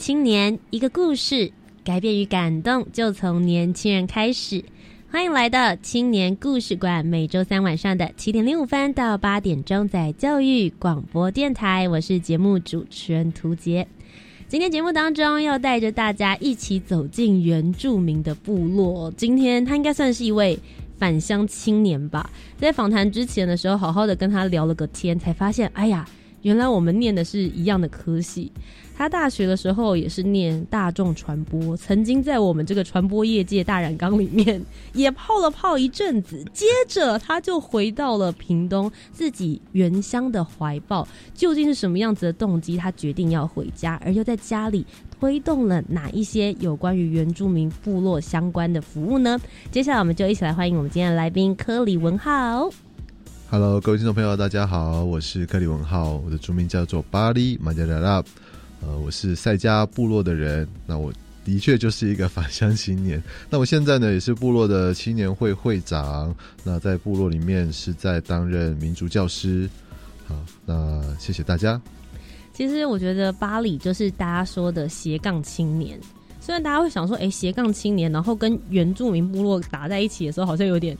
青年，一个故事，改变与感动就从年轻人开始。欢迎来到青年故事馆，每周三晚上的七点零五分到八点钟，在教育广播电台，我是节目主持人涂杰。今天节目当中要带着大家一起走进原住民的部落。今天他应该算是一位返乡青年吧。在访谈之前的时候，好好的跟他聊了个天，才发现，哎呀，原来我们念的是一样的科系。他大学的时候也是念大众传播，曾经在我们这个传播业界大染缸里面也泡了泡一阵子，接着他就回到了屏东自己原乡的怀抱。究竟是什么样子的动机，他决定要回家，而又在家里推动了哪一些有关于原住民部落相关的服务呢？接下来我们就一起来欢迎我们今天的来宾科里文浩。Hello，各位听众朋友，大家好，我是科里文浩，我的族名叫做巴黎马加拉拉。呃，我是赛迦部落的人，那我的确就是一个返乡青年。那我现在呢，也是部落的青年会会长。那在部落里面是在担任民族教师。好，那谢谢大家。其实我觉得巴黎就是大家说的斜杠青年。虽然大家会想说，哎，斜杠青年，然后跟原住民部落打在一起的时候，好像有点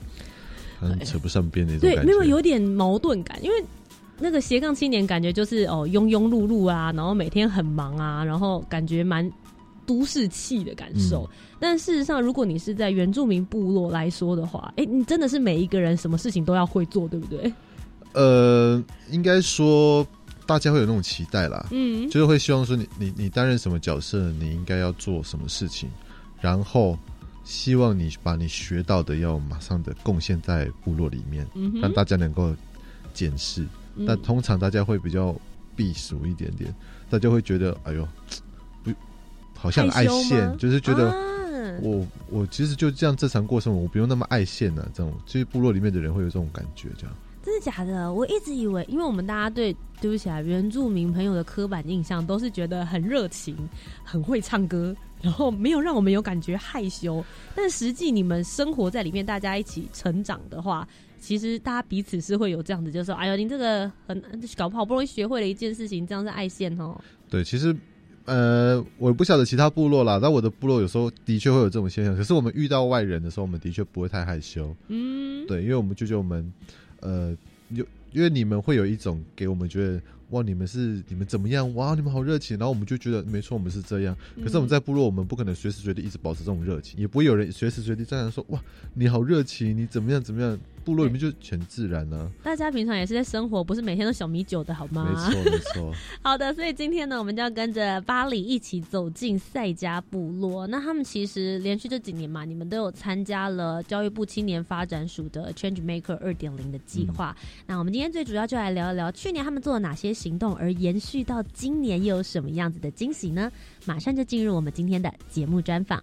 扯不上边那种对，没有有点矛盾感，因为。那个斜杠青年感觉就是哦庸庸碌碌啊，然后每天很忙啊，然后感觉蛮都市气的感受。但事实上，如果你是在原住民部落来说的话，哎，你真的是每一个人什么事情都要会做，对不对？呃，应该说大家会有那种期待啦，嗯，就是会希望说你你你担任什么角色，你应该要做什么事情，然后希望你把你学到的要马上的贡献在部落里面，嗯让大家能够检视。但通常大家会比较避暑一点点，大家会觉得哎呦，不，好像爱现，就是觉得我我其实就这样正常过生活，我不用那么爱现呢。这种其实部落里面的人会有这种感觉，这样真的假的？我一直以为，因为我们大家对对不起啊，原住民朋友的刻板印象都是觉得很热情，很会唱歌，然后没有让我们有感觉害羞。但实际你们生活在里面，大家一起成长的话。其实大家彼此是会有这样子，就是说，哎呦，您这个很搞不好不容易学会了一件事情，这样是爱线哦。对，其实呃，我不晓得其他部落啦，但我的部落有时候的确会有这种现象。可是我们遇到外人的时候，我们的确不会太害羞。嗯，对，因为我们就觉得我们呃，有因为你们会有一种给我们觉得。哇！你们是你们怎么样？哇！你们好热情，然后我们就觉得没错，我们是这样。可是我们在部落，我们不可能随时随地一直保持这种热情，也不会有人随时随地这样说：哇，你好热情，你怎么样怎么样？部落里面就全自然呢。大家平常也是在生活，不是每天都小米酒的好吗？没错，没错。好的，所以今天呢，我们就要跟着巴里一起走进赛迦部落。那他们其实连续这几年嘛，你们都有参加了教育部青年发展署的 Change Maker 二点零的计划。那我们今天最主要就来聊一聊去年他们做了哪些行动，而延续到今年又有什么样子的惊喜呢？马上就进入我们今天的节目专访。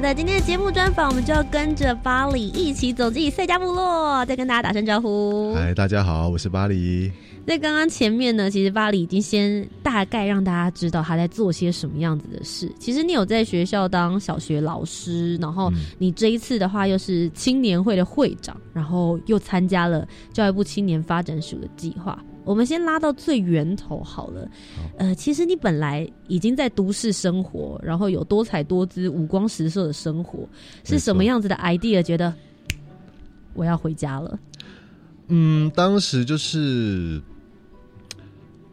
好的，今天的节目专访，我们就要跟着巴黎一起走进赛迦部落，再跟大家打声招呼。嗨，大家好，我是巴黎。在刚刚前面呢，其实巴黎已经先大概让大家知道他在做些什么样子的事。其实你有在学校当小学老师，然后你这一次的话又是青年会的会长，然后又参加了教育部青年发展署的计划。我们先拉到最源头好了。呃，其实你本来已经在都市生活，然后有多彩多姿、五光十色的生活，是什么样子的 idea？觉得我要回家了。嗯，当时就是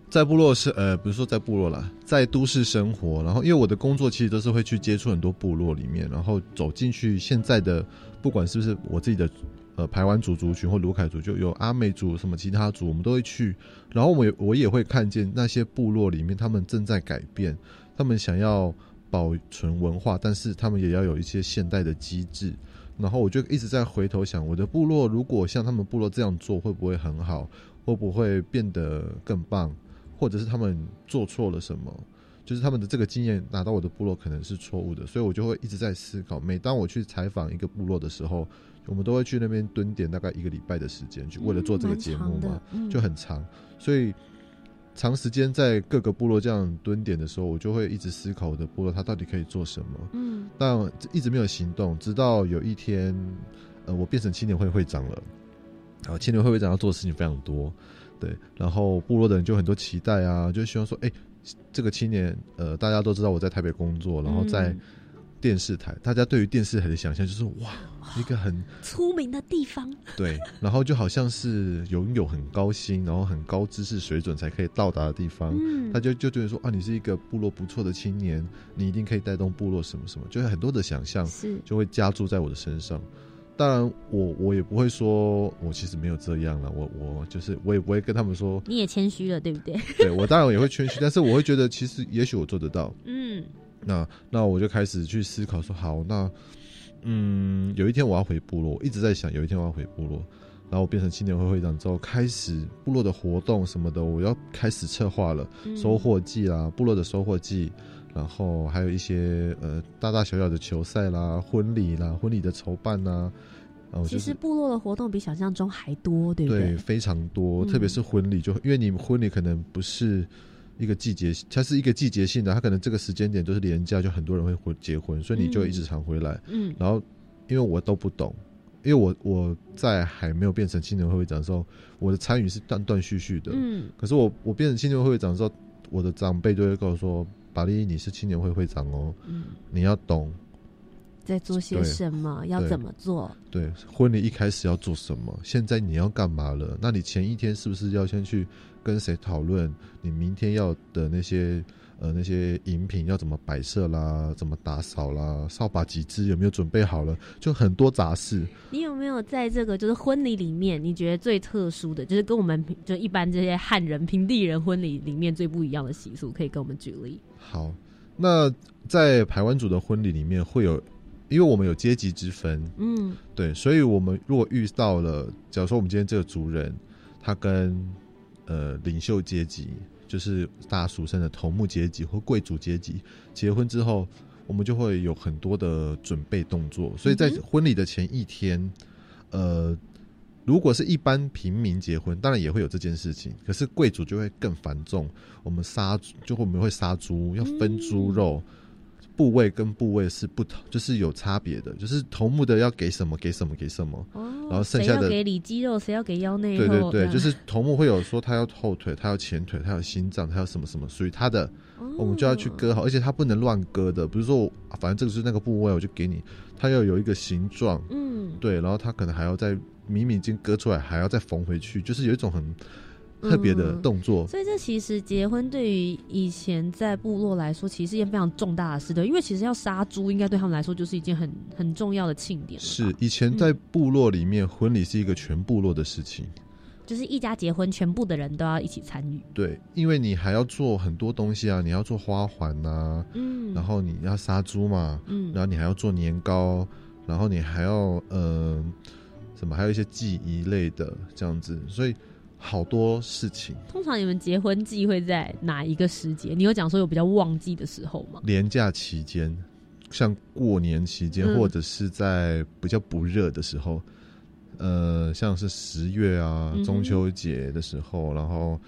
在部落是呃，比如说在部落啦，在都市生活，然后因为我的工作其实都是会去接触很多部落里面，然后走进去现在的不管是不是我自己的。呃，排湾族族群或卢凯族就有阿美族什么其他族，我们都会去。然后我也我也会看见那些部落里面，他们正在改变，他们想要保存文化，但是他们也要有一些现代的机制。然后我就一直在回头想，我的部落如果像他们部落这样做，会不会很好？会不会变得更棒？或者是他们做错了什么？就是他们的这个经验拿到我的部落可能是错误的，所以我就会一直在思考。每当我去采访一个部落的时候，我们都会去那边蹲点，大概一个礼拜的时间，去为了做这个节目嘛，就很长。所以长时间在各个部落这样蹲点的时候，我就会一直思考我的部落它到底可以做什么。嗯，但一直没有行动，直到有一天，呃，我变成青年会会长了。然后青年会会长要做的事情非常多，对，然后部落的人就很多期待啊，就希望说，哎，这个青年，呃，大家都知道我在台北工作，然后在。电视台，大家对于电视台的想象就是哇，一个很出名的地方。对，然后就好像是拥有很高薪，然后很高知识水准才可以到达的地方。嗯，他就就觉得说啊，你是一个部落不错的青年，你一定可以带动部落什么什么，就是很多的想象是就会加注在我的身上。当然，我我也不会说我其实没有这样了，我我就是我也不会跟他们说你也谦虚了，对不对？对我当然也会谦虚，但是我会觉得其实也许我做得到。嗯。那那我就开始去思考说好那嗯有一天我要回部落，我一直在想有一天我要回部落，然后我变成青年会会长之后，开始部落的活动什么的，我要开始策划了收获季啦，部落的收获季，然后还有一些呃大大小小的球赛啦、婚礼啦、婚礼的筹办呐。其实部落的活动比想象中还多，对不对？对，非常多，特别是婚礼，就因为你们婚礼可能不是。一个季节，它是一个季节性的，它可能这个时间点都是廉价，就很多人会回结婚，所以你就一直常回来。嗯，然后因为我都不懂，因为我我在还没有变成青年会会长的时候，我的参与是断断续续的。嗯，可是我我变成青年会会长的时候，我的长辈就会跟我说：“巴利，你是青年会会长哦，嗯，你要懂在做些什么，要怎么做。对，婚礼一开始要做什么？现在你要干嘛了？那你前一天是不是要先去？”跟谁讨论？你明天要的那些呃那些饮品要怎么摆设啦？怎么打扫啦？扫把几支有没有准备好了？就很多杂事。你有没有在这个就是婚礼里面，你觉得最特殊的就是跟我们就一般这些汉人平地人婚礼里面最不一样的习俗，可以跟我们举例？好，那在台湾族的婚礼里面会有，因为我们有阶级之分，嗯，对，所以我们如果遇到了，假如说我们今天这个族人，他跟呃，领袖阶级就是大家俗称的头目阶级或贵族阶级，结婚之后，我们就会有很多的准备动作。所以在婚礼的前一天，呃，如果是一般平民结婚，当然也会有这件事情，可是贵族就会更繁重。我们杀，就会我们会杀猪，要分猪肉。部位跟部位是不同，就是有差别的。就是头目的要给什么给什么给什么，然后剩下的给里肌肉，谁要给腰内？对对对，就是头目会有说他要后腿，他要前腿，他要心脏，他要什么什么所以他的，我们就要去割好，而且他不能乱割的。比如说，反正这个是那个部位，我就给你，他要有一个形状，嗯，对，然后他可能还要再明明已经割出来，还要再缝回去，就是有一种很。特别的动作，所以这其实结婚对于以前在部落来说，其实是一件非常重大的事的。因为其实要杀猪，应该对他们来说就是一件很很重要的庆典。是以前在部落里面，婚礼是一个全部落的事情，就是一家结婚，全部的人都要一起参与。对，因为你还要做很多东西啊，你要做花环呐，嗯，然后你要杀猪嘛，嗯，然后你还要做年糕，然后你还要呃什么，还有一些祭仪类的这样子，所以。好多事情。通常你们结婚季会在哪一个时节？你有讲说有比较旺季的时候吗？年假期间，像过年期间，或者是在比较不热的时候，呃，像是十月啊，中秋节的时候，然后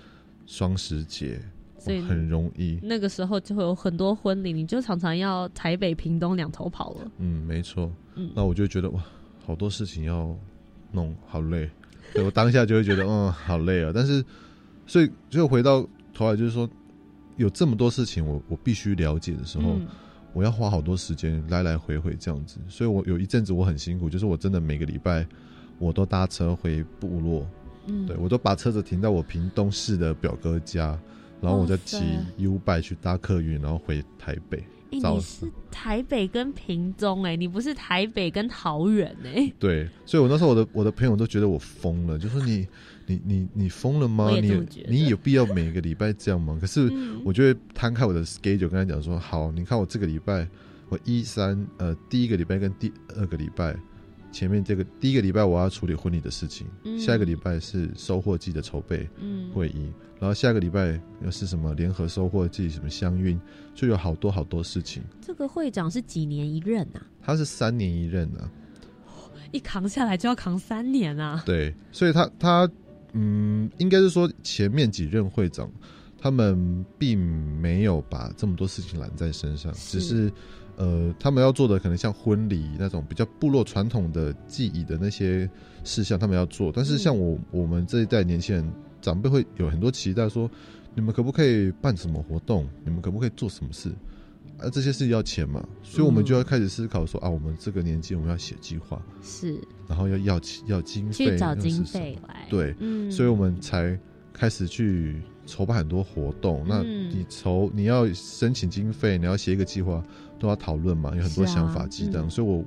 双十节，所以很容易。那个时候就会有很多婚礼，你就常常要台北、屏东两头跑了。嗯，没错。嗯，那我就觉得哇，好多事情要弄，好累。对我当下就会觉得，嗯，好累啊。但是所以就回到头来，就是说有这么多事情，我我必须了解的时候，我要花好多时间来来回回这样子。所以我有一阵子我很辛苦，就是我真的每个礼拜我都搭车回部落，嗯，对我都把车子停在我屏东市的表哥家，然后我再骑 U 拜去搭客运，然后回台北。你是台北跟屏东哎，你不是台北跟桃园哎。对，所以我那时候我的我的朋友都觉得我疯了，就说你你你你疯了吗？你你有必要每个礼拜这样吗？可是我就会摊开我的 schedule 跟他讲说，好，你看我这个礼拜我一三呃第一个礼拜跟第二个礼拜。前面这个第一个礼拜我要处理婚礼的事情，下一个礼拜是收获季的筹备会议，然后下个礼拜又是什么联合收获季什么相运，就有好多好多事情。这个会长是几年一任啊？他是三年一任啊，一扛下来就要扛三年啊。对，所以他他嗯，应该是说前面几任会长他们并没有把这么多事情揽在身上，只是。呃，他们要做的可能像婚礼那种比较部落传统的记忆的那些事项，他们要做。但是像我我们这一代年轻人长辈会有很多期待，说你们可不可以办什么活动？你们可不可以做什么事？啊，这些事要钱嘛，所以我们就要开始思考说啊，我们这个年纪我们要写计划，是，然后要要要经费，去找经费来，对，嗯，所以我们才开始去筹办很多活动。那你筹你要申请经费，你要写一个计划。都要讨论嘛，有很多想法激荡，所以我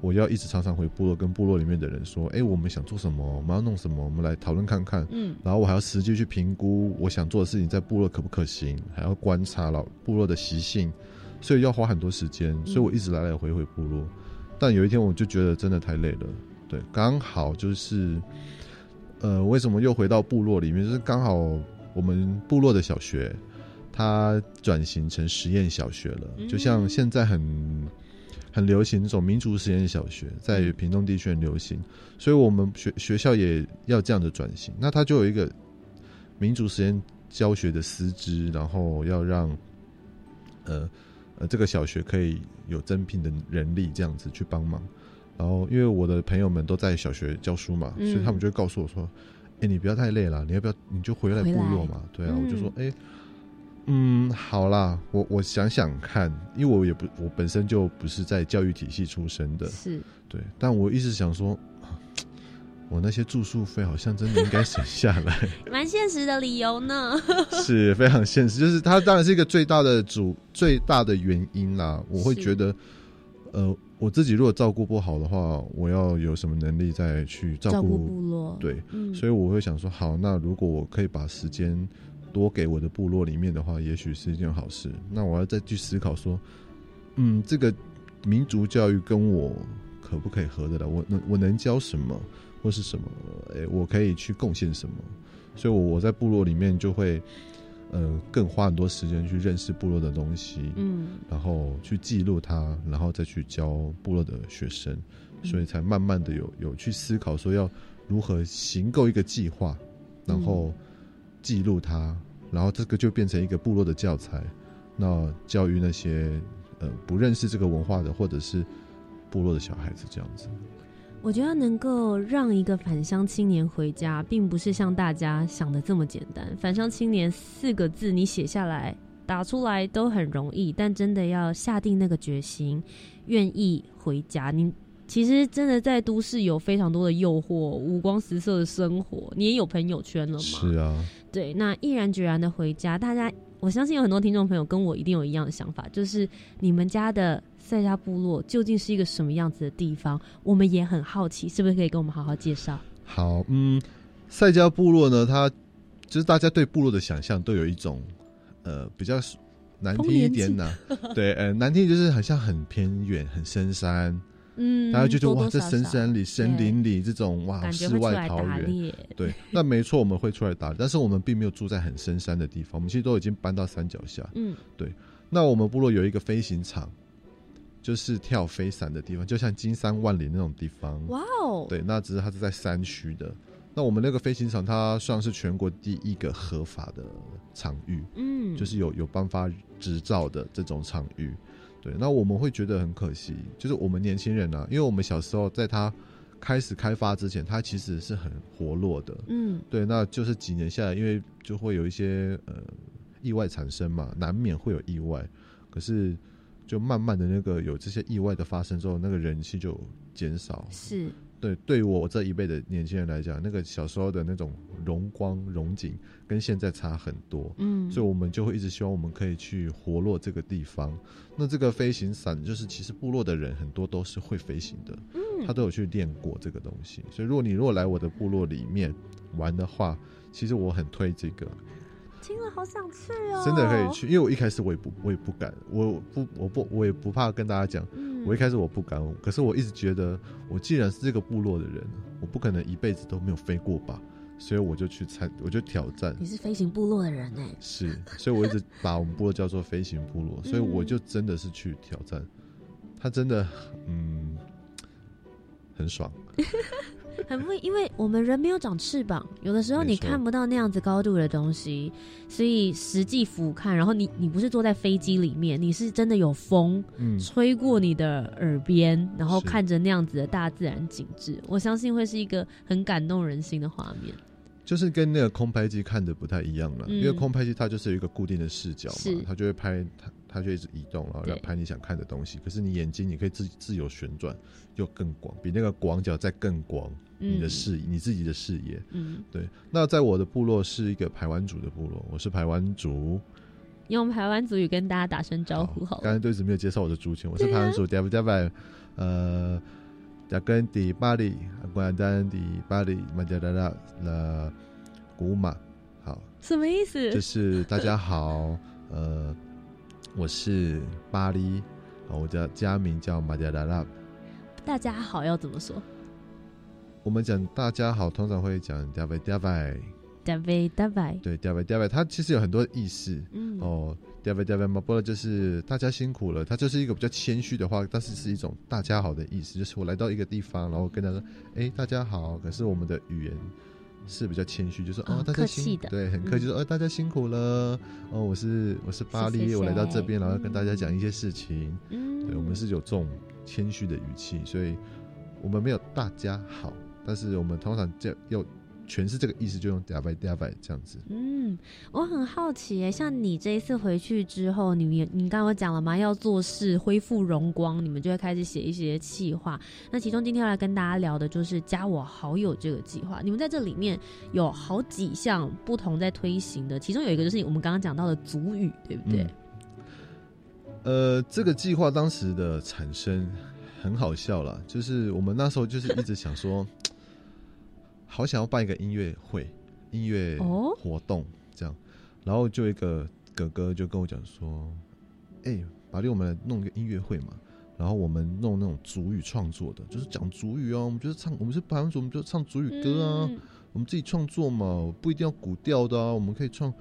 我要一直常常回部落，跟部落里面的人说，哎，我们想做什么，我们要弄什么，我们来讨论看看。嗯，然后我还要实际去评估我想做的事情在部落可不可行，还要观察老部落的习性，所以要花很多时间。所以我一直来来回回部落，但有一天我就觉得真的太累了。对，刚好就是，呃，为什么又回到部落里面？就是刚好我们部落的小学。它转型成实验小学了，就像现在很很流行这种民族实验小学，在屏东地区很流行，所以我们学学校也要这样的转型。那它就有一个民族实验教学的师资，然后要让呃呃这个小学可以有增聘的人力，这样子去帮忙。然后因为我的朋友们都在小学教书嘛，所以他们就会告诉我说：“哎，你不要太累了，你要不要你就回来部落嘛？”对啊，我就说：“哎。”嗯，好啦，我我想想看，因为我也不，我本身就不是在教育体系出身的，是对，但我一直想说，我那些住宿费好像真的应该省下来，蛮现实的理由呢，是非常现实，就是它当然是一个最大的主最大的原因啦。我会觉得，呃，我自己如果照顾不好的话，我要有什么能力再去照顾部落？对，所以我会想说，好，那如果我可以把时间。多给我的部落里面的话，也许是一件好事。那我要再去思考说，嗯，这个民族教育跟我可不可以合得来？我能我能教什么，或是什么？诶，我可以去贡献什么？所以，我我在部落里面就会，呃，更花很多时间去认识部落的东西，嗯，然后去记录它，然后再去教部落的学生，所以才慢慢的有有去思考说要如何行构一个计划，然后。记录它，然后这个就变成一个部落的教材，那教育那些呃不认识这个文化的或者是部落的小孩子这样子。我觉得能够让一个返乡青年回家，并不是像大家想的这么简单。返乡青年四个字，你写下来打出来都很容易，但真的要下定那个决心，愿意回家，你。其实真的在都市有非常多的诱惑，五光十色的生活，你也有朋友圈了吗？是啊，对，那毅然决然的回家，大家我相信有很多听众朋友跟我一定有一样的想法，就是你们家的赛家部落究竟是一个什么样子的地方？我们也很好奇，是不是可以跟我们好好介绍？好，嗯，赛家部落呢，它就是大家对部落的想象都有一种呃比较难听一点呢，对，呃，难听就是好像很偏远、很深山。嗯，大家就觉得哇，这深山里、森林里这种哇，世外桃源，对，那没错，我们会出来打，但是我们并没有住在很深山的地方，我们其实都已经搬到山脚下。嗯，对。那我们部落有一个飞行场，就是跳飞伞的地方，就像金山万里那种地方。哇哦，对，那只是它是在山区的。那我们那个飞行场，它算是全国第一个合法的场域，嗯，就是有有颁发执照的这种场域。对，那我们会觉得很可惜，就是我们年轻人呢，因为我们小时候在他开始开发之前，它其实是很活络的。嗯，对，那就是几年下来，因为就会有一些呃意外产生嘛，难免会有意外。可是就慢慢的那个有这些意外的发生之后，那个人气就减少。是。对，对于我这一辈的年轻人来讲，那个小时候的那种荣光荣景，跟现在差很多。嗯，所以我们就会一直希望我们可以去活络这个地方。那这个飞行伞，就是其实部落的人很多都是会飞行的，嗯，他都有去练过这个东西。所以如果你如果来我的部落里面玩的话，其实我很推这个。听了好想去哦！真的可以去，因为我一开始我也不我也不敢，我不我不我也不怕跟大家讲。我一开始我不敢，可是我一直觉得，我既然是这个部落的人，我不可能一辈子都没有飞过吧，所以我就去参，我就挑战。你是飞行部落的人哎，是，所以我一直把我们部落叫做飞行部落，所以我就真的是去挑战。他真的，嗯，很爽。很不，因为我们人没有长翅膀，有的时候你看不到那样子高度的东西，所以实际俯瞰，然后你你不是坐在飞机里面，你是真的有风嗯吹过你的耳边，然后看着那样子的大自然景致，我相信会是一个很感动人心的画面。就是跟那个空拍机看的不太一样了，因为空拍机它就是有一个固定的视角嘛，它就会拍它。它就一直移动，然后要拍你想看的东西。可是你眼睛你可以自自由旋转，又更广，比那个广角再更广。你的视野，你自己的视野。嗯，对。那在我的部落是一个排湾族的部落，我是排湾族。用排湾族语跟大家打声招呼好。刚才对子没有介绍我的族群，我是排湾族 d a v d a 呃，加根迪巴里，关丹迪巴黎，马加达拉了古马。好，什么意思？就是大家好，呃。我是巴黎，我叫家名叫马加达拉。大家好，要怎么说？我们讲大家好，通常会讲 “david david david david”。对，“david david”，它其实有很多意思。嗯，哦，“david david” 嘛，不就是大家辛苦了？它就是一个比较谦虚的话，但是是一种大家好的意思。就是我来到一个地方，然后跟他说：“哎，大家好。”可是我们的语言。是比较谦虚，就说哦，大家辛对，很客气，说哦，大家辛苦了。哦，我是我是巴黎，我来到这边，然后跟大家讲一些事情。嗯，对，我们是有这种谦虚的语气，所以我们没有大家好，但是我们通常叫要。全是这个意思，就用 d a v i d d a v i 这样子。嗯，我很好奇诶，像你这一次回去之后，你你你刚刚讲了吗？要做事恢复荣光，你们就会开始写一些计划。那其中今天要来跟大家聊的就是加我好友这个计划。你们在这里面有好几项不同在推行的，其中有一个就是我们刚刚讲到的足语，对不对？呃，这个计划当时的产生很好笑了，就是我们那时候就是一直想说。好想要办一个音乐会、音乐活动这样，然后就一个哥哥就跟我讲说：“哎，宝莉，我们来弄一个音乐会嘛。然后我们弄那种主语创作的，就是讲主语哦。我们就是唱，我们是排湾族，我们就唱主语歌啊。我们自己创作嘛，不一定要古调的啊。我们可以唱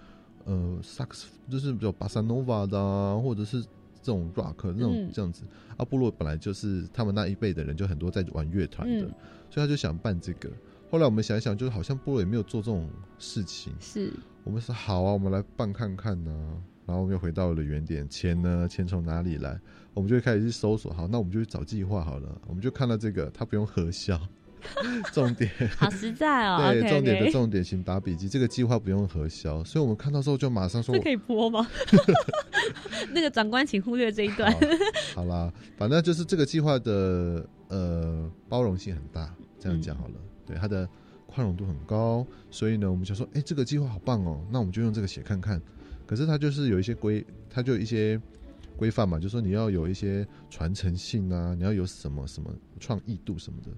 呃萨克斯，就是比较巴萨诺瓦的啊，或者是这种 rock 那种这样子。阿波罗本来就是他们那一辈的人，就很多在玩乐团的，所以他就想办这个。”后来我们想想，就是好像菠萝也没有做这种事情。是我们说好啊，我们来办看看呢。然后我们又回到了原点，钱呢？钱从哪里来？我们就开始去搜索。好，那我们就去找计划好了。我们就看到这个，它不用核销，重点好实在哦。对，重点的重点，请打笔记。这个计划不用核销，所以我们看到之后就马上说：这可以播吗？那个长官，请忽略这一段。好啦，反正就是这个计划的呃包容性很大，这样讲好了。对它的宽容度很高，所以呢，我们就说，哎，这个计划好棒哦，那我们就用这个写看看。可是它就是有一些规，它就有一些规范嘛，就说你要有一些传承性啊，你要有什么什么创意度什么的。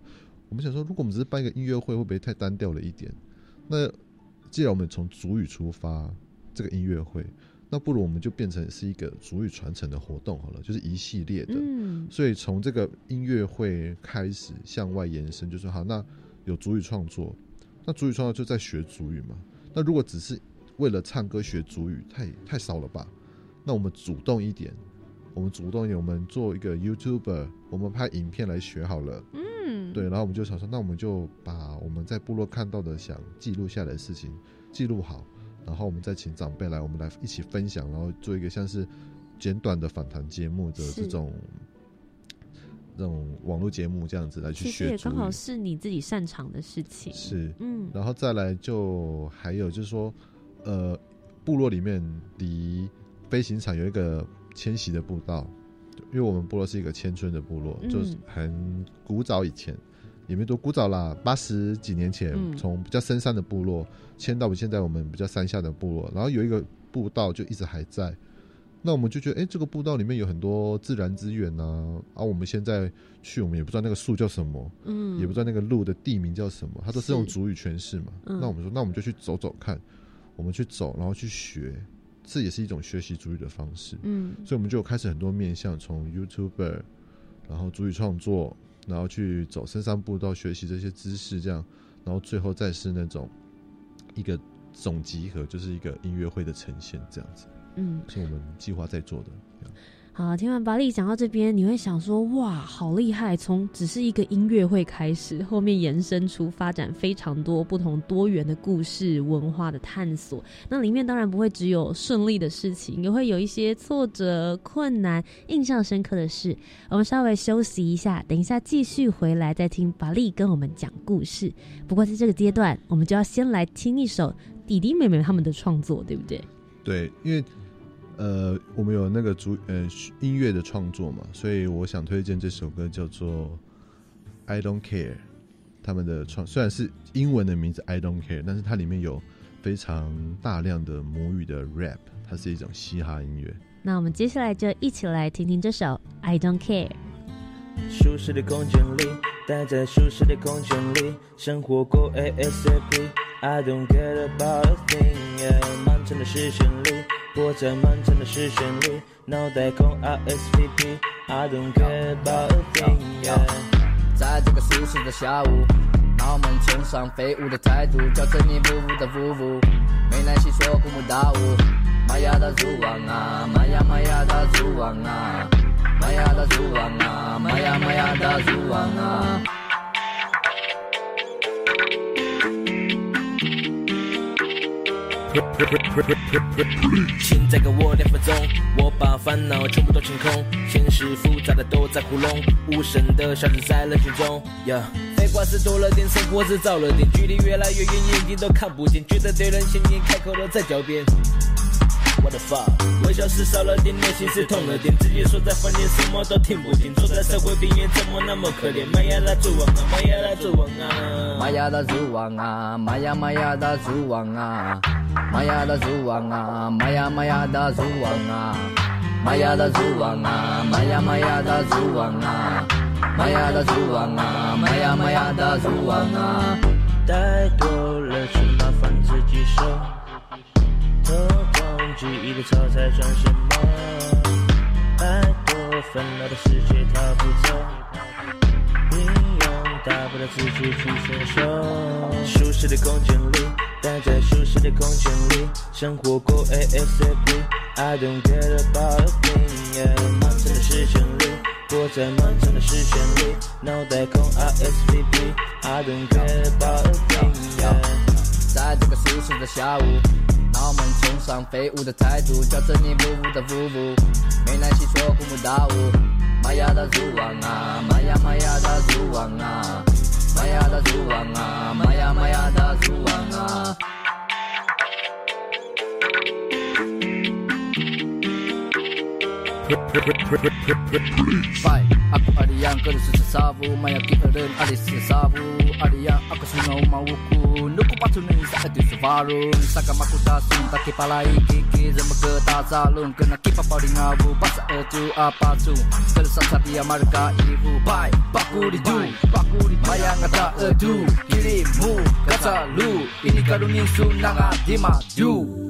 我们想说，如果我们只是办一个音乐会，会不会太单调了一点？那既然我们从主语出发，这个音乐会，那不如我们就变成是一个主语传承的活动好了，就是一系列的。嗯。所以从这个音乐会开始向外延伸，就说好那。有主语创作，那主语创作就在学主语嘛？那如果只是为了唱歌学主语，太太少了吧？那我们主动一点，我们主动一点，我们做一个 YouTuber，我们拍影片来学好了。嗯，对，然后我们就想说，那我们就把我们在部落看到的、想记录下来的事情记录好，然后我们再请长辈来，我们来一起分享，然后做一个像是简短的访谈节目的这种。那种网络节目这样子来去学。也刚好是你自己擅长的事情。是，嗯，然后再来就还有就是说，呃，部落里面离飞行场有一个迁徙的步道，因为我们部落是一个迁村的部落，就是很古早以前。也没多古早啦，八十几年前从比较深山的部落迁到现在我们比较山下的部落，然后有一个步道就一直还在，那我们就觉得，哎，这个步道里面有很多自然资源呐，啊，我们现在去，我们也不知道那个树叫什么，嗯，也不知道那个路的地名叫什么，它都是用主语诠释嘛，那我们说，那我们就去走走看，我们去走，然后去学，这也是一种学习主语的方式，嗯，所以我们就开始很多面向，从 YouTuber，然后主语创作。然后去走深山步道学习这些知识，这样，然后最后再是那种一个总集合，就是一个音乐会的呈现，这样子，嗯，是我们计划在做的。好，听完巴利讲到这边，你会想说，哇，好厉害！从只是一个音乐会开始，后面延伸出发展非常多不同多元的故事、文化的探索。那里面当然不会只有顺利的事情，也会有一些挫折、困难、印象深刻的事。我们稍微休息一下，等一下继续回来再听巴利跟我们讲故事。不过在这个阶段，我们就要先来听一首弟弟妹妹他们的创作，对不对？对，因为。呃，我们有那个主呃音乐的创作嘛，所以我想推荐这首歌叫做《I Don't Care》，他们的创虽然是英文的名字《I Don't Care》，但是它里面有非常大量的母语的 rap，它是一种嘻哈音乐。那我们接下来就一起来听听这首《I Don't Care》。舒适的空间里，待在舒适的空间里，生活过 ASAP，I don't care about a thing，满城的视线里。活在漫长的视线里，脑袋空 RSVP，I don't care about a thing。在这个舒适的下午，脑门冲上飞舞的态度，叫着你服的服务，没耐心说古木大舞，玛雅的主王啊，玛雅玛雅的主王啊，玛雅的主王啊，玛雅玛雅的主王啊。请再给我两分钟，我把烦恼全部都清空。现实复杂的都在糊弄，无声的消失在人群中。废话是多了点，生活是少了点，距离越来越远，眼睛都看不见，觉得对人显眼，开口都在狡辩。What the fuck？微笑是少了点，内心是痛了点，自己说在房间，什么都听不见，坐在社会边缘，怎么那么可怜？玛雅的主王啊，玛雅的主王啊，玛雅的主王啊，玛雅玛雅的主王啊，玛雅的主王啊，玛雅玛雅的主王啊，玛雅的主王啊，玛雅玛雅的主王啊，玛雅的主王啊，玛雅玛雅的主王啊，太多了，去麻烦自己收。记忆的超才算什么？太多烦恼的世界逃不走，平庸大不了自己去承受。舒适的空间里，待在舒适的空间里，生活过 ASAP，I don't care about a thing。漫长的时线里，活在漫长的视线里，脑袋空 RSVP，I don't care about a thing。在这个舒适的下午。脑门冲上飞舞的态度，叫着你服务的服务，没耐心说古木大舞，玛雅的主王啊，玛雅玛雅的主王啊，玛雅的主王啊，玛雅玛雅的主王啊。Baik, aku ada yang kerja sesabu Maya kita dan ada sesabu Ada yang aku sunau mauku. Nuku patu ni saat itu sevarun Saka maku tasun tak kipalai kiki Zama ke tak zalun Kena kipa pau di ngabu itu apa tu? Kalau sasar dia marga ibu. Baik, baku di du Baku di Maya ngata edu. Kirimu kata lu Ini karuni sunanga di maju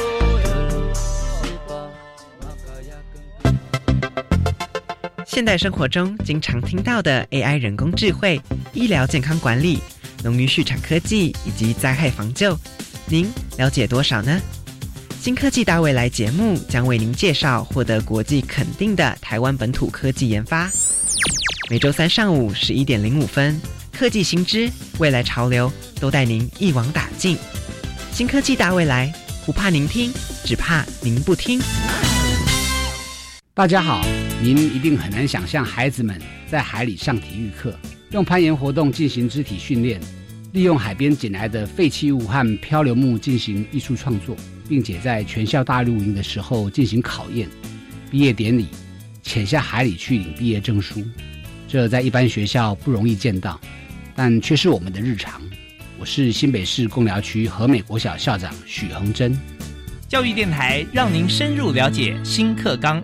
现代生活中经常听到的 AI 人工智慧、医疗健康管理、农渔畜产科技以及灾害防救，您了解多少呢？新科技大未来节目将为您介绍获得国际肯定的台湾本土科技研发。每周三上午十一点零五分，科技新知、未来潮流都带您一网打尽。新科技大未来，不怕您听，只怕您不听。大家好，您一定很难想象孩子们在海里上体育课，用攀岩活动进行肢体训练，利用海边捡来的废弃物和漂流木进行艺术创作，并且在全校大露营的时候进行考验，毕业典礼潜下海里去领毕业证书，这在一般学校不容易见到，但却是我们的日常。我是新北市贡寮区和美国小校长许恒珍。教育电台让您深入了解新课纲。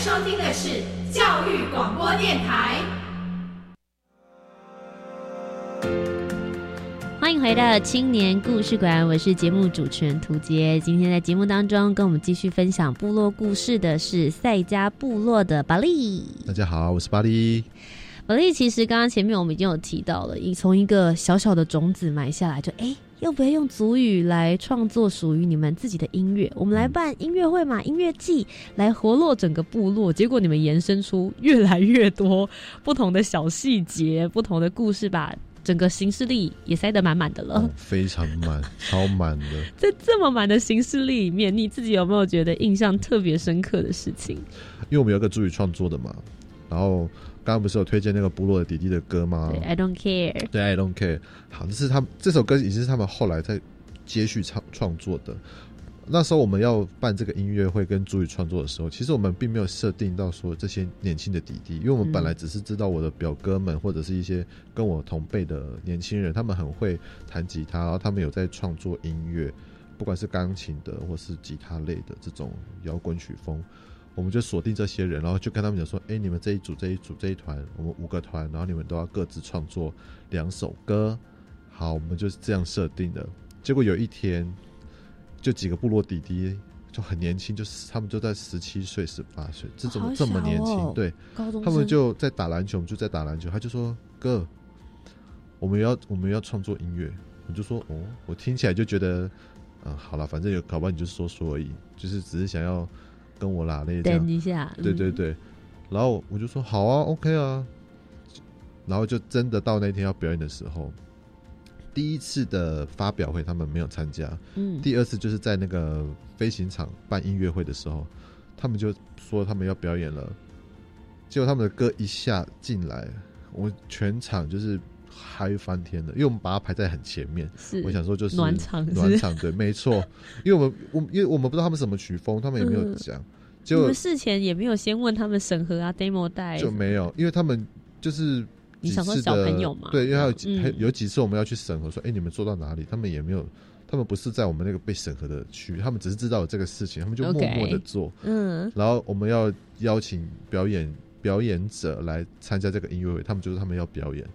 收听的是教育广播电台。欢迎回到青年故事馆，我是节目主持人涂杰。今天在节目当中，跟我们继续分享部落故事的是赛加部落的巴利。大家好，我是巴利。巴利其实刚刚前面我们已经有提到了，你从一个小小的种子埋下来，就哎，要不要用族语来创作属于你们自己的音乐？我们来办音乐会嘛，音乐季来活络整个部落。结果你们延伸出越来越多不同的小细节、不同的故事吧。整个行事历也塞得满满的了，哦、非常满，超满的。在这么满的行事历里面，你自己有没有觉得印象特别深刻的事情？因为我们有个助语创作的嘛，然后刚刚不是有推荐那个部落的弟弟的歌吗？对，I don't care。对，I don't care。好，这是他们这首歌已经是他们后来在接续创创作的。那时候我们要办这个音乐会跟主语创作的时候，其实我们并没有设定到说这些年轻的弟弟，因为我们本来只是知道我的表哥们或者是一些跟我同辈的年轻人，他们很会弹吉他，然后他们有在创作音乐，不管是钢琴的或是吉他类的这种摇滚曲风，我们就锁定这些人，然后就跟他们讲说：，哎，你们这一组、这一组、这一团，我们五个团，然后你们都要各自创作两首歌。好，我们就是这样设定的。结果有一天。就几个部落弟弟就很年轻，就是他们就在十七岁、十八岁，这怎么这么年轻，哦、对，他们就在打篮球，我们就在打篮球。他就说：“哥，我们要我们要创作音乐。”我就说：“哦，我听起来就觉得，嗯，好了，反正有搞不好你就说说而已，就是只是想要跟我拉类这样。”等一下，对对对，然后我就说：“好啊，OK 啊。”然后就真的到那天要表演的时候。第一次的发表会，他们没有参加。嗯，第二次就是在那个飞行场办音乐会的时候，他们就说他们要表演了。结果他们的歌一下进来，我全场就是嗨翻天了，因为我们把它排在很前面。是，我想说就是暖场，暖场对，没错。因为我们我因为我们不知道他们什么曲风，他们也没有讲。结果你们事前也没有先问他们审核啊，demo 带就没有，因为他们就是。你想说小朋友嘛？对，因为还有还、嗯、有几次我们要去审核，说，哎、欸，你们做到哪里？他们也没有，他们不是在我们那个被审核的区域，他们只是知道有这个事情，他们就默默的做。Okay, 嗯，然后我们要邀请表演表演者来参加这个音乐会，他们就是他们要表演。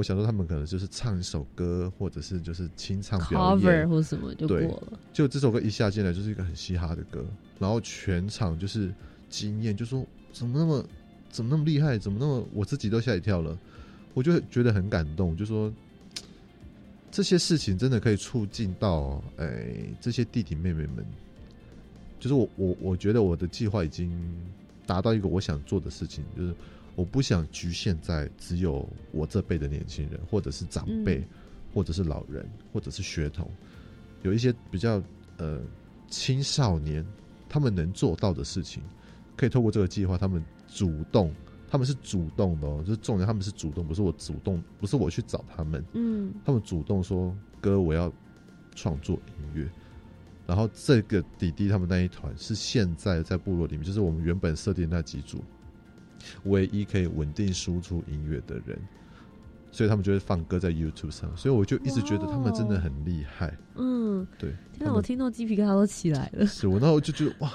我想说，他们可能就是唱一首歌，或者是就是清唱表演或什么就过了。就这首歌一下进来就是一个很嘻哈的歌，然后全场就是惊艳，就说怎么那么怎么那么厉害，怎么那么我自己都吓一跳了。我就觉得很感动，就说这些事情真的可以促进到，哎，这些弟弟妹妹们就是我我我觉得我的计划已经达到一个我想做的事情，就是我不想局限在只有我这辈的年轻人，或者是长辈，嗯或者是老人，或者是学童，有一些比较呃青少年他们能做到的事情，可以透过这个计划，他们主动。他们是主动的哦，就是重点，他们是主动，不是我主动，不是我去找他们，嗯他们主动说：“哥，我要创作音乐。”然后这个弟弟他们那一团是现在在部落里面，就是我们原本设定那几组唯一可以稳定输出音乐的人，所以他们就会放歌在 YouTube 上。所以我就一直觉得他们真的很厉害。嗯，对，天哪，我听到鸡皮疙瘩都起来了。是我那我就觉得哇。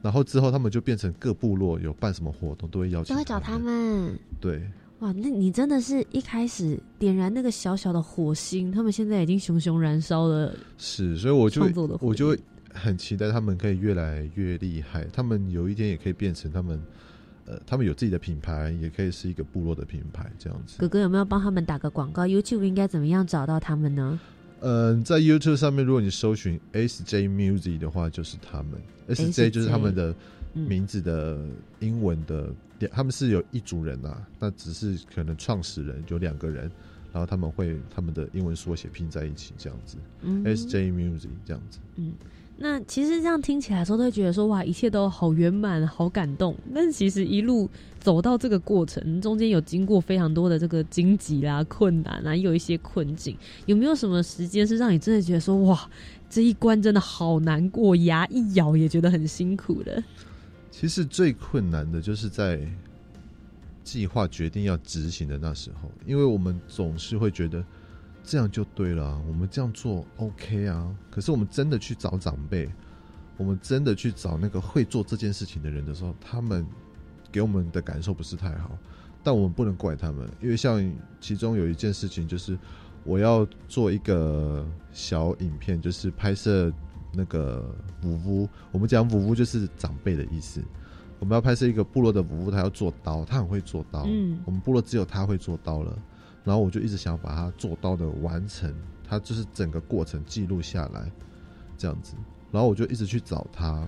然后之后他们就变成各部落有办什么活动都会邀请，都会找他们。对，哇，那你真的是一开始点燃那个小小的火星，他们现在已经熊熊燃烧了。是，所以我就我就会很期待他们可以越来越厉害，他们有一天也可以变成他们，呃，他们有自己的品牌，也可以是一个部落的品牌这样子。哥哥有没有帮他们打个广告？YouTube 应该怎么样找到他们呢？嗯、在 YouTube 上面，如果你搜寻 SJ Music 的话，就是他们 SJ 就是他们的嗯名字的英文的，他们是有一组人啊，那只是可能创始人有两个人，然后他们会他们的英文缩写拼在一起这样子、嗯 SJ Music 这样子。嗯，那其实这样听起来的时候，都会觉得说哇，一切都好圆满、好感动。但是其实一路走到这个过程中间，有经过非常多的这个荆棘啦、困难啊，也有一些困境。有没有什么时间是让你真的觉得说哇，这一关真的好难过，牙一咬也觉得很辛苦的？其实最困难的就是在计划决定要执行的那时候，因为我们总是会觉得这样就对了啊、我们这样做 OK 啊。可是我们真的去找长辈，我们真的去找那个会做这件事情的人的时候，他们给我们的感受不是太好。但我们不能怪他们，因为像其中有一件事情，就是我要做一个小影片，就是拍摄那个舞夫。我们讲舞夫就是长辈的意思。我们要拍摄一个部落的舞夫，他要做刀，他很会做刀。嗯我们部落只有他会做刀了。然后我就一直想把他做到的完成，他就是整个过程记录下来，这样子。然后我就一直去找他，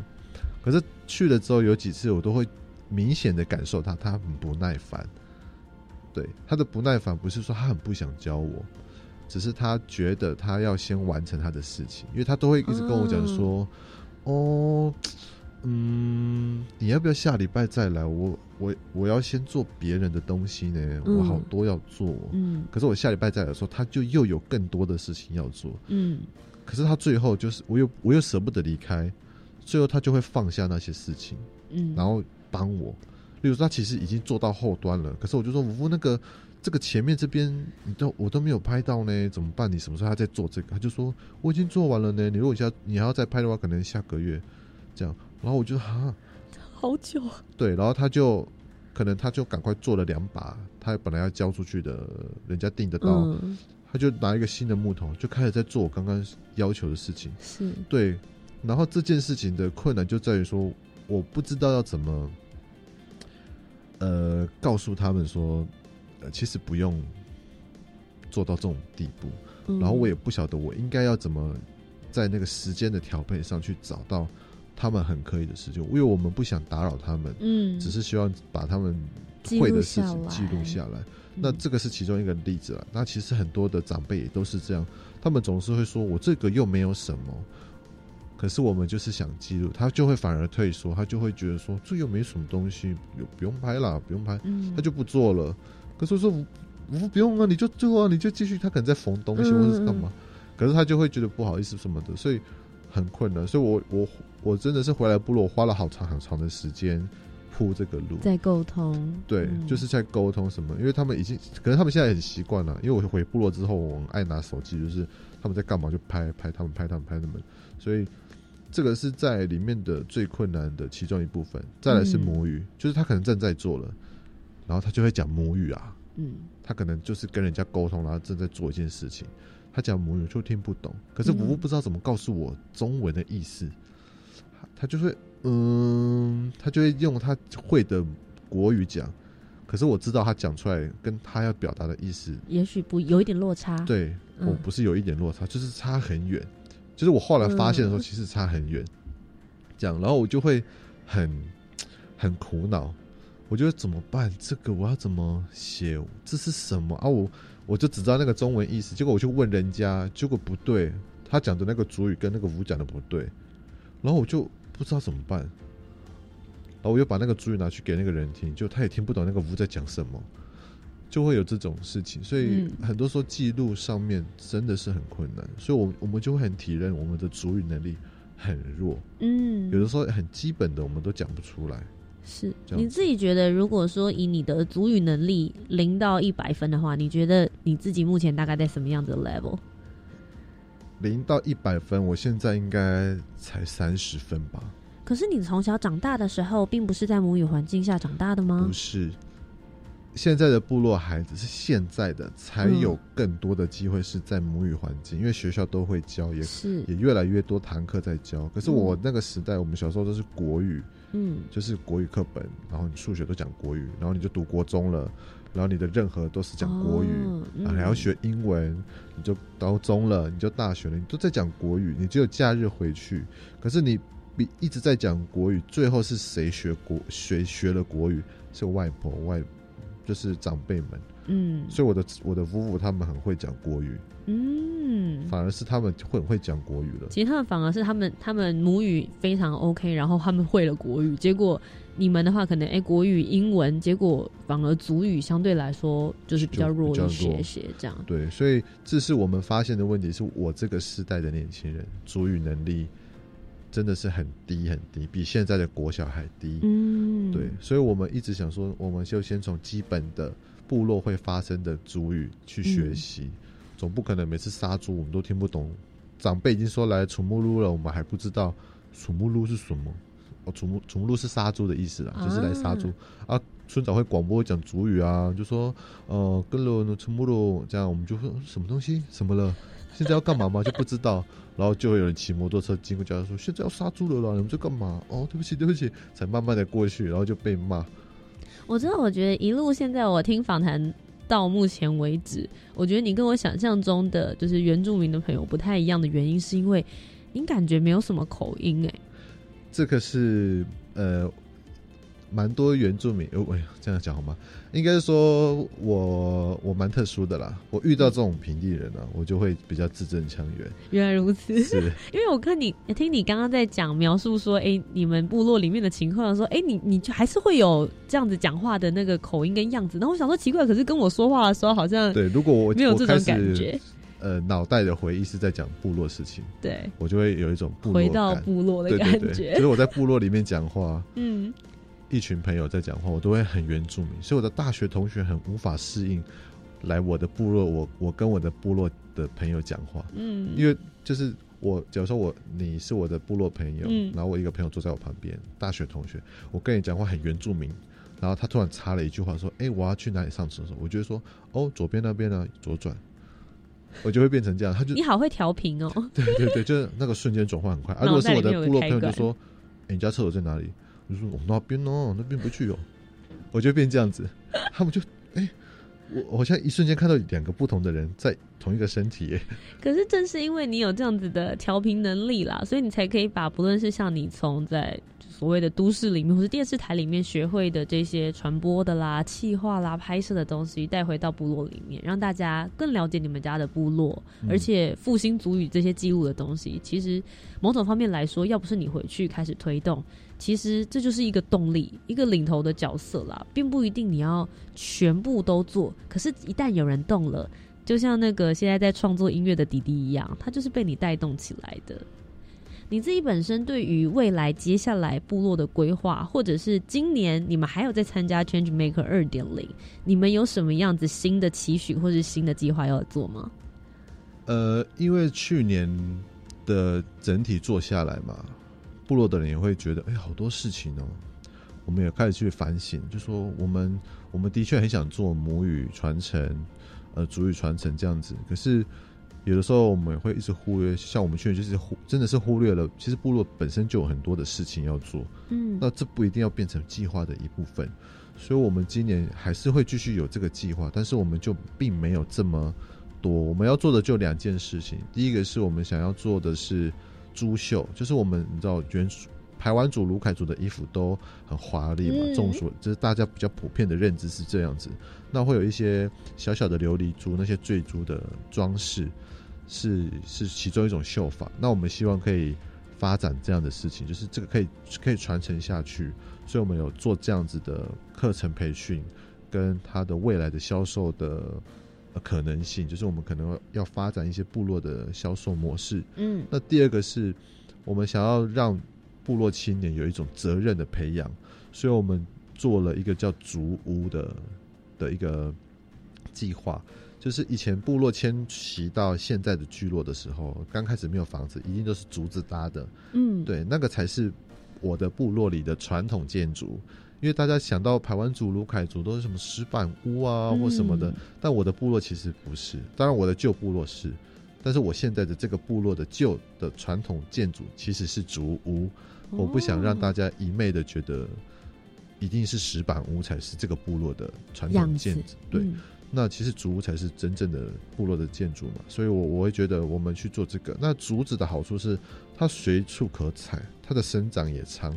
可是去了之后有几次我都会明显的感受他他很不耐烦。对他的不耐烦不是说他很不想教我，只是他觉得他要先完成他的事情，因为他都会一直跟我讲说：“哦，嗯，你要不要下礼拜再来？我我我要先做别人的东西呢，嗯我好多要做。嗯可是我下礼拜再来的时候，他就又有更多的事情要做。嗯可是他最后就是我又我又舍不得离开，最后他就会放下那些事情，嗯，然后帮我。例如说，他其实已经做到后端了，可是我就说，五夫那个这个前面这边你都我都没有拍到呢，怎么办？你什么时候还在做这个？他就说我已经做完了呢。你如果下你还要再拍的话，可能下个月这样。然后我就哈，好久，对，然后他就可能他就赶快做了两把他本来要交出去的人家订的刀，嗯，他就拿一个新的木头，就开始在做我刚刚要求的事情。是，对，然后这件事情的困难就在于说，我不知道要怎么，呃，告诉他们说，呃，其实不用做到这种地步。嗯然后我也不晓得我应该要怎么在那个时间的调配上去找到他们很可以的事情，因为我们不想打扰他们，嗯，只是希望把他们会的事情记录下来。嗯那这个是其中一个例子了。那其实很多的长辈也都是这样，他们总是会说：“我这个又没有什么。”可是我们就是想记录，他就会反而退缩，他就会觉得说：“这又没什么东西，有不用拍啦，不用拍。”嗯他就不做了。可是我说：“我我不用啊，你就做啊，你就继续。”他可能在缝东西嗯或者是干嘛，可是他就会觉得不好意思什么的，所以很困难。所以我我我真的是回来部落花了好长好长的时间铺这个路。在沟通，对，嗯。就是在沟通什么，因为他们已经，可能他们现在很习惯了。因为我回部落之后，我很爱拿手机，就是他们在干嘛就拍拍他们，拍他们，拍他们，所以这个是在里面的最困难的其中一部分。再来是嗯。母语，就是他可能正在做了，然后他就会讲母语啊，嗯。他可能就是跟人家沟通，然后正在做一件事情，他讲母语就听不懂，可是嗯。我不知道怎么告诉我中文的意思，他就会嗯，他就会用他会的国语讲，可是我知道他讲出来跟他要表达的意思，也许不有一点落差，，对嗯我不是有一点落差，就是差很远。就是我后来发现的时候，嗯其实差很远。这样，然后我就会很很苦恼，我觉得怎么办？这个我要怎么写？这是什么啊？我我就只知道那个中文意思，结果我去问人家，结果不对，他讲的那个主语跟那个吴讲的不对，然后我就不知道怎么办，然后我又把那个主语拿去给那个人听，就他也听不懂那个吴在讲什么。就会有这种事情，所以很多时候记录上面真的是很困难，所以，我我们就会很体认我们的主语能力很弱，嗯，有的时候很基本的我们都讲不出来。是你自己觉得，如果说以你的主语能力零到一百分的话，你觉得你自己目前大概在什么样的 level？零到一百分，我现在应该才三十分吧。可是你从小长大的时候，并不是在母语环境下长大的吗？不是。现在的部落孩子是现在的才有更多的机会是在母语环境，因为学校都会教，也是也越来越多堂课在教。可是我那个时代，我们小时候都是国语，嗯，就是国语课本，然后你数学都讲国语，然后你就读国中了，然后你的任何都是讲国语，还要学英文，你就高中了，你就大学了，你都在讲国语，你只有假日回去。可是你比一直在讲国语，最后是谁学国学学了国语？是外婆外。就是长辈们，嗯，所以我的我的夫妇他们很会讲国语，嗯，反而是他们会很会讲国语了。其实他们反而是他们他们母语非常 OK，然后他们会了国语，结果你们的话可能哎国语英文，结果反而族语相对来说就是比较弱一些些这样。对，所以这是我们发现的问题，是我这个时代的年轻人族语能力。真的是很低很低，比现在的国小还低。嗯，对，所以我们一直想说，我们就先从基本的部落会发生的主语去学习，总不可能每次杀猪我们都听不懂。长辈已经说来楚木噜了，我们还不知道楚木噜是什么。哦，楚木楚木噜是杀猪的意思啦，就是来杀猪啊。村长会广播讲主语啊，就说呃，跟了楚木噜这样，我们就说什么东西什么了。现在要干嘛吗？就不知道，然后就会有人骑摩托车经过家说：“现在要杀猪了啦，你们在干嘛？”哦，对不起，对不起，才慢慢的过去，然后就被骂。我知道，我觉得一路现在我听访谈到目前为止，我觉得你跟我想象中的就是原住民的朋友不太一样的原因，是因为你感觉没有什么口音哎。这个是呃。蛮多原住民，哎呀，这样讲好吗？应该是说我我蛮特殊的啦。我遇到这种平地人呢，我就会比较字正腔圆。原来如此，是因为我看你听你刚刚在讲描述说，哎，你们部落里面的情况，说，哎，你你就还是会有这样子讲话的那个口音跟样子。然后我想说奇怪，可是跟我说话的时候好像对，如果我没有这种感觉，呃，脑袋的回忆是在讲部落事情，对我就会有一种回到部落的感觉。就是我在部落里面讲话，嗯。一群朋友在讲话，我都会很原住民，所以我的大学同学很无法适应来我的部落，我我跟我的部落的朋友讲话，嗯，因为就是我，假如说我你是我的部落朋友，嗯，然后我一个朋友坐在我旁边，大学同学，我跟你讲话很原住民，然后他突然插了一句话说，哎，我要去哪里上厕所？我就说，哦，左边那边呢，左转，我就会变成这样，他就你好会调频哦，对对对，就是那个瞬间转换很快，啊如果是我的部落朋友就说，哎，你家厕所在哪里？我就说我们那边哦，那边不去哦，我就变这样子，他们就哎，我我好像一瞬间看到两个不同的人在同一个身体。可是正是因为你有这样子的调频能力啦，所以你才可以把不论是像你从在所谓的都市里面或是电视台里面学会的这些传播的啦、气化啦、拍摄的东西带回到部落里面，让大家更了解你们家的部落，而且复兴族语这些记录的东西，其实某种方面来说，要不是你回去开始推动。其实这就是一个动力，一个领头的角色啦，并不一定你要全部都做。可是，一旦有人动了，就像那个现在在创作音乐的弟弟一样，他就是被你带动起来的。你自己本身对于未来接下来部落的规划，或者是今年你们还有在参加 Change Maker 二点零，你们有什么样子新的期许或者新的计划要做吗？呃，因为去年的整体做下来嘛。部落的人也会觉得，哎，好多事情哦。我们也开始去反省，就说我们我们的确很想做母语传承，呃，主语传承这样子。可是有的时候我们会一直忽略，像我们去年就是忽真的是忽略了，其实部落本身就有很多的事情要做。嗯，那这不一定要变成计划的一部分。所以，我们今年还是会继续有这个计划，但是我们就并没有这么多。我们要做的就两件事情，第一个是我们想要做的是。珠绣就是我们，你知道原排湾族、卢凯族的衣服都很华丽嘛，嗯众所就是大家比较普遍的认知是这样子。那会有一些小小的琉璃珠，那些坠珠的装饰是是其中一种绣法。那我们希望可以发展这样的事情，就是这个可以可以传承下去。所以我们有做这样子的课程培训，跟它的未来的销售的呃可能性，就是我们可能要发展一些部落的销售模式。嗯那第二个是我们想要让部落青年有一种责任的培养，所以我们做了一个叫竹屋的的一个计划。就是以前部落迁徙到现在的聚落的时候，刚开始没有房子，一定都是竹子搭的。嗯，对，那个才是我的部落里的传统建筑。因为大家想到排湾族、卢凯族都是什么石板屋啊或什么的，嗯但我的部落其实不是。当然，我的旧部落是，但是我现在的这个部落的旧的传统建筑其实是竹屋。我不想让大家一昧的觉得一定是石板屋才是这个部落的传统建筑。对，嗯那其实竹屋才是真正的部落的建筑嘛，所以我我会觉得我们去做这个。那竹子的好处是它随处可采，它的生长也长，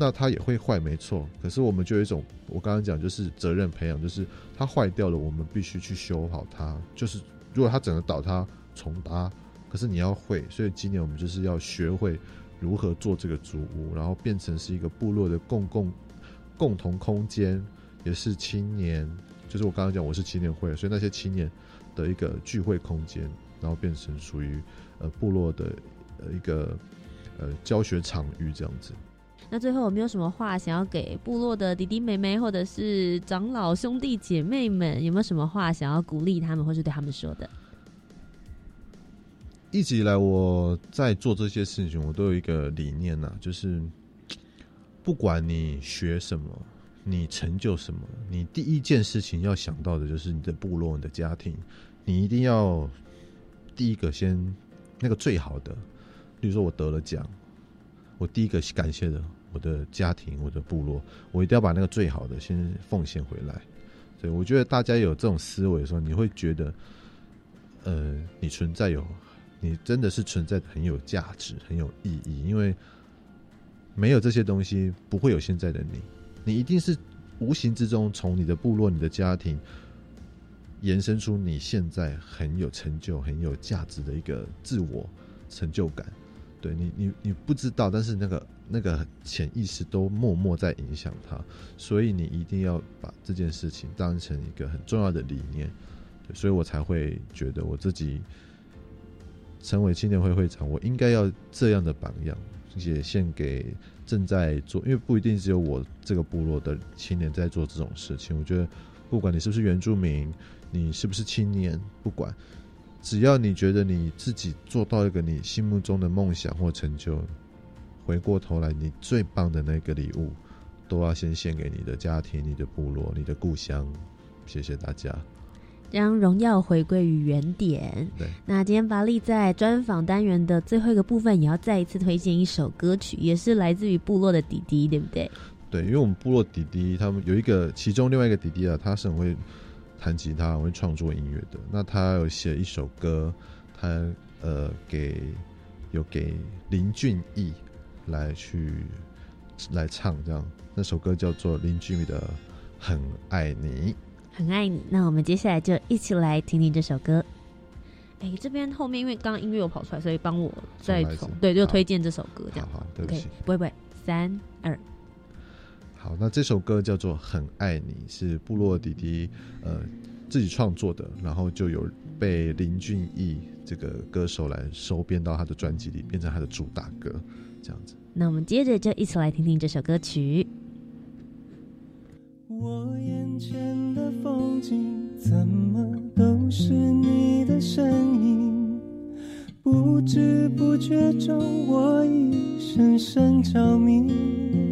那它也会坏，没错。可是我们就有一种我刚刚讲就是责任培养，就是它坏掉了，我们必须去修好它。就是如果它整个倒塌重搭，可是你要会，所以今年我们就是要学会如何做这个主屋，然后变成是一个部落的共共共同空间，也是青年。就是我刚刚讲，我是青年会，所以那些青年的一个聚会空间，然后变成属于呃部落的呃一个呃教学场域这样子。那最后有没有什么话想要给部落的弟弟妹妹，或者是长老兄弟姐妹们，有没有什么话想要鼓励他们，或是对他们说的？一直以来我在做这些事情，我都有一个理念呐、就是不管你学什么，你成就什么，你第一件事情要想到的就是你的部落、你的家庭，你一定要第一个先那个最好的。比如说我得了奖，我第一个感谢的我的家庭、我的部落，我一定要把那个最好的先奉献回来。对，我觉得大家有这种思维的时候，你会觉得，呃，你存在有，你真的是存在的很有价值、很有意义，因为没有这些东西，不会有现在的你。你一定是无形之中从你的部落、你的家庭延伸出你现在很有成就、很有价值的一个自我成就感。对你，你你不知道，但是那个那个潜意识都默默在影响他，所以你一定要把这件事情当成一个很重要的理念。所以我才会觉得我自己成为青年会会长，我应该要这样的榜样，也献给正在做，因为不一定只有我这个部落的青年在做这种事情。我觉得，不管你是不是原住民，你是不是青年，不管，只要你觉得你自己做到一个你心目中的梦想或成就，回过头来，你最棒的那个礼物，都要先献给你的家庭、你的部落、你的故乡。谢谢大家。将荣耀回归于原点。对，那今天巴力在专访单元的最后一个部分，也要再一次推荐一首歌曲，也是来自于部落的弟弟，对不对？对，因为我们部落弟弟他们有一个，其中另外一个弟弟啊，他是很会弹吉他、很会创作音乐的。那他有写一首歌，他呃给有给林俊逸来去来唱，这样那首歌叫做林俊逸的《很爱你》。很爱你。那我们接下来就一起来听听这首歌。哎，这边后面因为刚刚音乐有跑出来，所以帮我再从对，就推荐这首歌这样。好好，对不 OK，起。不会不会，三二好，那这首歌叫做《很爱你》，是部落弟弟呃自己创作的，然后就有被林俊逸这个歌手来收编到他的专辑里，变成他的主打歌，这样子。那我们接着就一起来听听这首歌曲。我眼前的风景怎么都是你的身影？不知不觉中，我已深深着迷。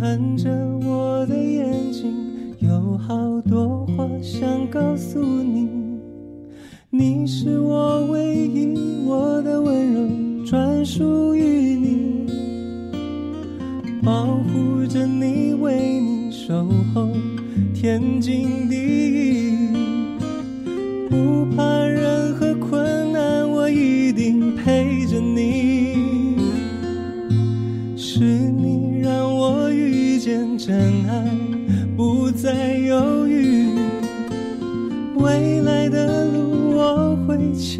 看着我的眼睛，有好多话想告诉你。你是我唯一，我的温柔专属于你。保护着你，为你守候天经地义。不怕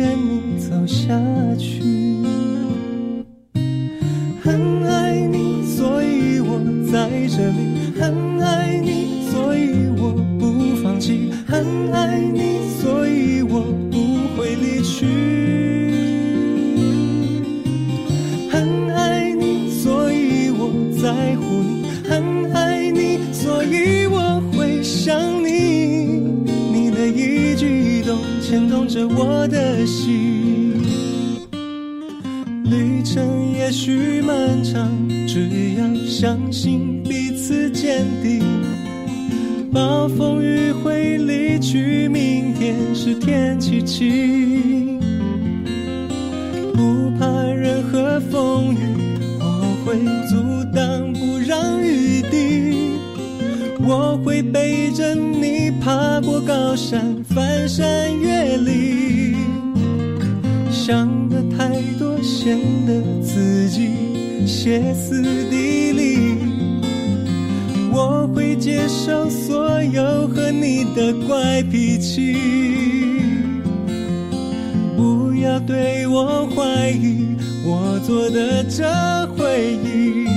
牵你走下去。很爱你，所以我在这里；很爱你，所以我不放弃；很爱你，所以我不会离去。很爱你，所以我在乎你；很爱你，所以我会想你。你的一举一动牵动着我相信彼此坚定。暴风雨会离去，明天是天气晴。不怕任何风雨，我会阻挡，不让雨滴。我会背着你爬过高山，翻山越岭。想的太多，显得自己歇斯底所有和你的怪脾气，不要对我怀疑我做的这回忆。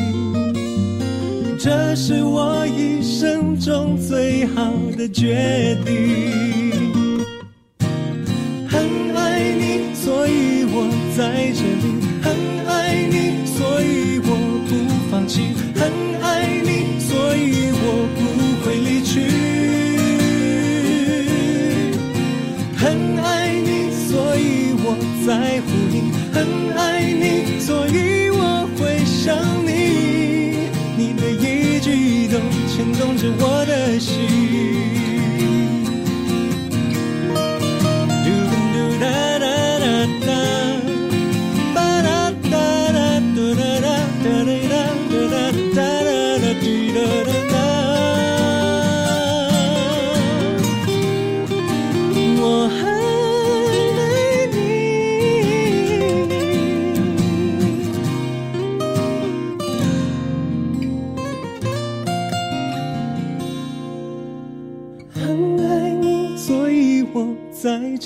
这是我一生中最好的决定。很爱你，所以我在这里；牵动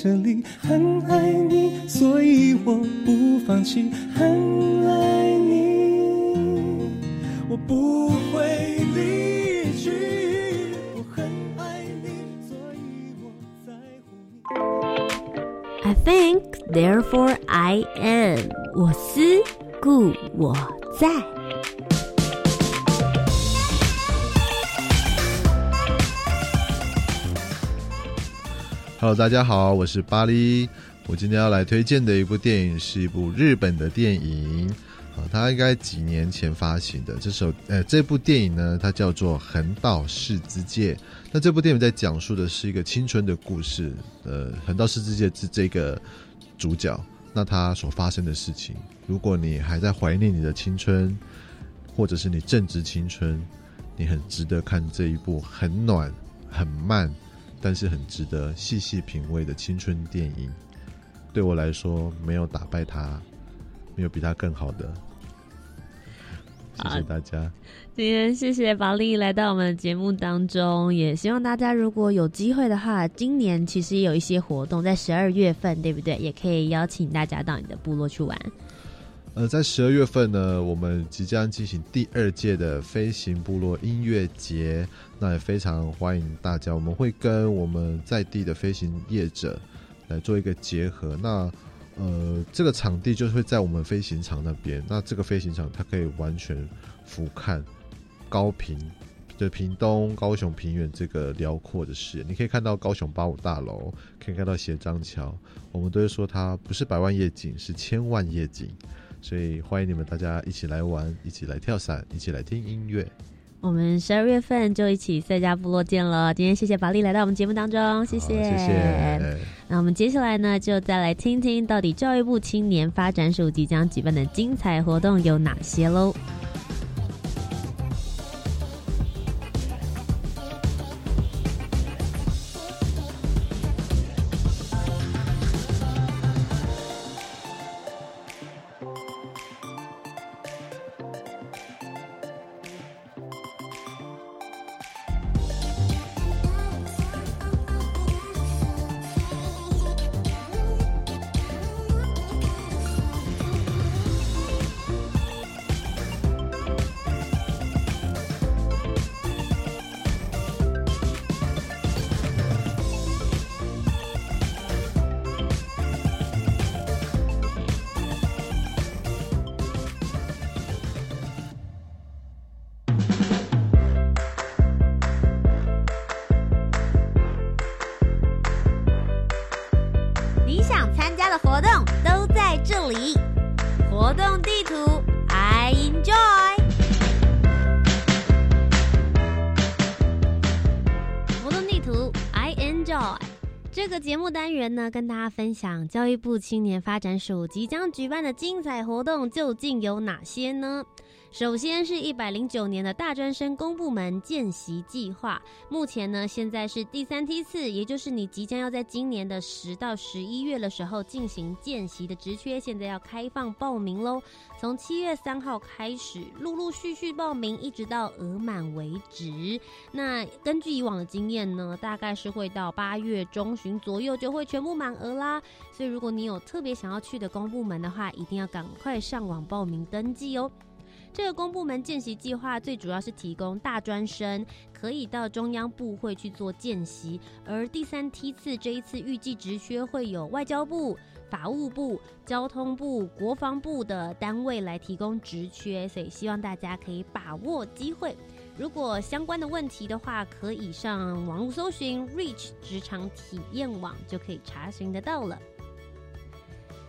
这里；很爱你，所以我不放弃；很爱你，我不会离去。我很爱你，所以我在乎你。I think, therefore I am。我思故我在。Hello，大家好，我是巴黎。我今天要来推荐的一部电影是一部日本的电影，啊，它应该几年前发行的。这首呃，这部电影呢，它叫做《横道世之介》。那这部电影在讲述的是一个青春的故事，呃，横道世之介是这个主角，那他所发生的事情。如果你还在怀念你的青春，或者是你正值青春，你很值得看这一部很暖、很慢。但是很值得细细品味的青春电影，对我来说没有打败他，没有比他更好的。谢谢大家。今天谢谢宝丽来到我们的节目当中，也希望大家如果有机会的话，今年其实也有一些活动，在十二月份，对不对？也可以邀请大家到你的部落去玩。呃，在十二月份呢，我们即将进行第二届的飞行部落音乐节，那也非常欢迎大家。我们会跟我们在地的飞行业者来做一个结合。那呃，这个场地就是会在我们飞行场那边。那这个飞行场它可以完全俯瞰高平，就屏东、高雄平原这个辽阔的视野。你可以看到高雄八五大楼，可以看到斜张桥。我们都会说它不是百万夜景，是千万夜景。所以欢迎你们大家一起来玩，一起来跳伞，一起来听音乐。我们十二月份就一起赛家部落见了。今天谢谢法力来到我们节目当中，谢谢，谢谢。那我们接下来呢，就再来听听到底教育部青年发展署即将举办的精彩活动有哪些喽。跟大家分享教育部青年发展署即将举办的精彩活动究竟有哪些呢？首先是一百零九年的大专生公部门见习计划，目前呢现在是第三梯次，也就是你即将要在今年的十到十一月的时候进行见习的职缺，现在要开放报名喽。从七月三号开始，陆陆续续报名，一直到额满为止。那根据以往的经验呢，大概是会到八月中旬左右就会全部满额啦。所以如果你有特别想要去的公部门的话，一定要赶快上网报名登记哦。这个公部门见习计划最主要是提供大专生可以到中央部会去做见习，而第三梯次这一次预计职缺会有外交部、法务部、交通部、国防部的单位来提供职缺，所以希望大家可以把握机会。如果相关的问题的话，可以上网络搜寻 Reach 职场体验网就可以查询得到了。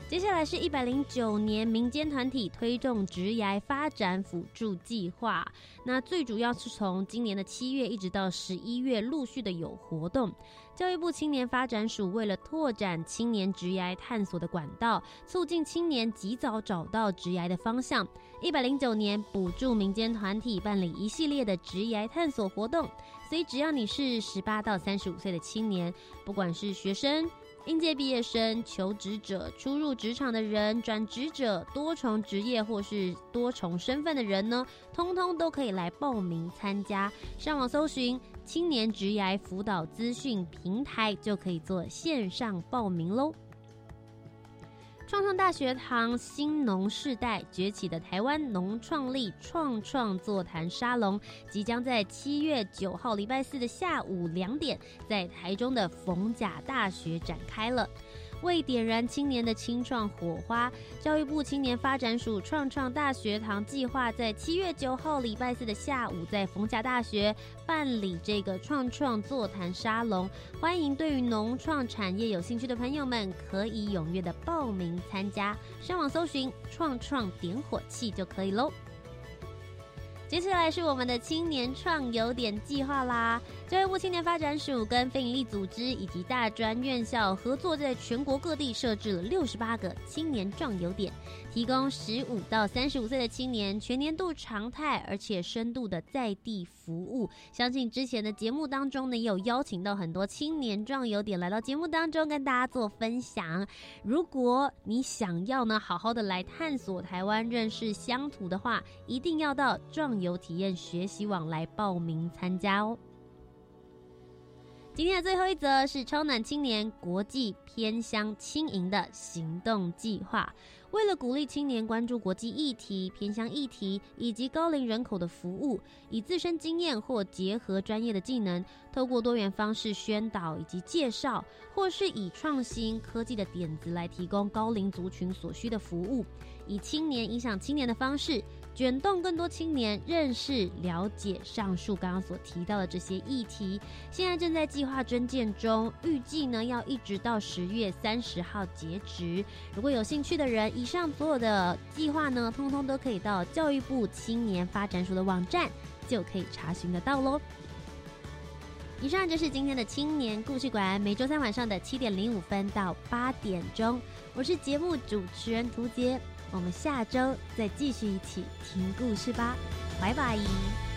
接下来是一百零九年民间团体推动职涯发展辅助计划，那最主要是从今年的七月一直到十一月陆续的有活动。教育部青年发展署为了拓展青年职涯探索的管道，促进青年及早找到职涯的方向，一百零九年补助民间团体办理一系列的职涯探索活动。所以只要你是十八到三十五岁的青年，不管是学生。应届毕业生、求职者、初入职场的人、转职者、多重职业或是多重身份的人呢，通通都可以来报名参加。上网搜寻“青年职涯辅导资讯平台”，就可以做线上报名喽。创创大学堂新农世代崛起的台湾农创力创创座谈沙龙，即将在七月九号礼拜四的下午两点，在台中的逢甲大学展开了。为点燃青年的青创火花，教育部青年发展署创创大学堂计划在七月九号礼拜四的下午，在逢甲大学办理这个创创座谈沙龙，欢迎对于农创产业有兴趣的朋友们可以踊跃的报名参加，上网搜寻“创创点火器”就可以喽。接下来是我们的青年创有点计划啦。教育部青年发展署跟非营利组织以及大专院校合作，在全国各地设置了六十八个青年壮游点，提供十五到三十五岁的青年全年度常态而且深度的在地服务。相信之前的节目当中呢，也有邀请到很多青年壮游点来到节目当中跟大家做分享。如果你想要呢，好好的来探索台湾、认识乡土的话，一定要到壮。游体验学习网来报名参加哦。今天的最后一则是超暖青年国际偏乡轻盈的行动计划。为了鼓励青年关注国际议题、偏乡议题以及高龄人口的服务，以自身经验或结合专业的技能，透过多元方式宣导以及介绍，或是以创新科技的点子来提供高龄族群所需的服务，以青年影响青年的方式。卷动更多青年认识、了解上述刚刚所提到的这些议题，现在正在计划征件中，预计呢要一直到十月三十号截止。如果有兴趣的人，以上所有的计划呢，通通都可以到教育部青年发展署的网站就可以查询得到喽。以上就是今天的青年故事馆，每周三晚上的七点零五分到八点钟，我是节目主持人涂杰。我们下周再继续一起听故事吧，拜拜。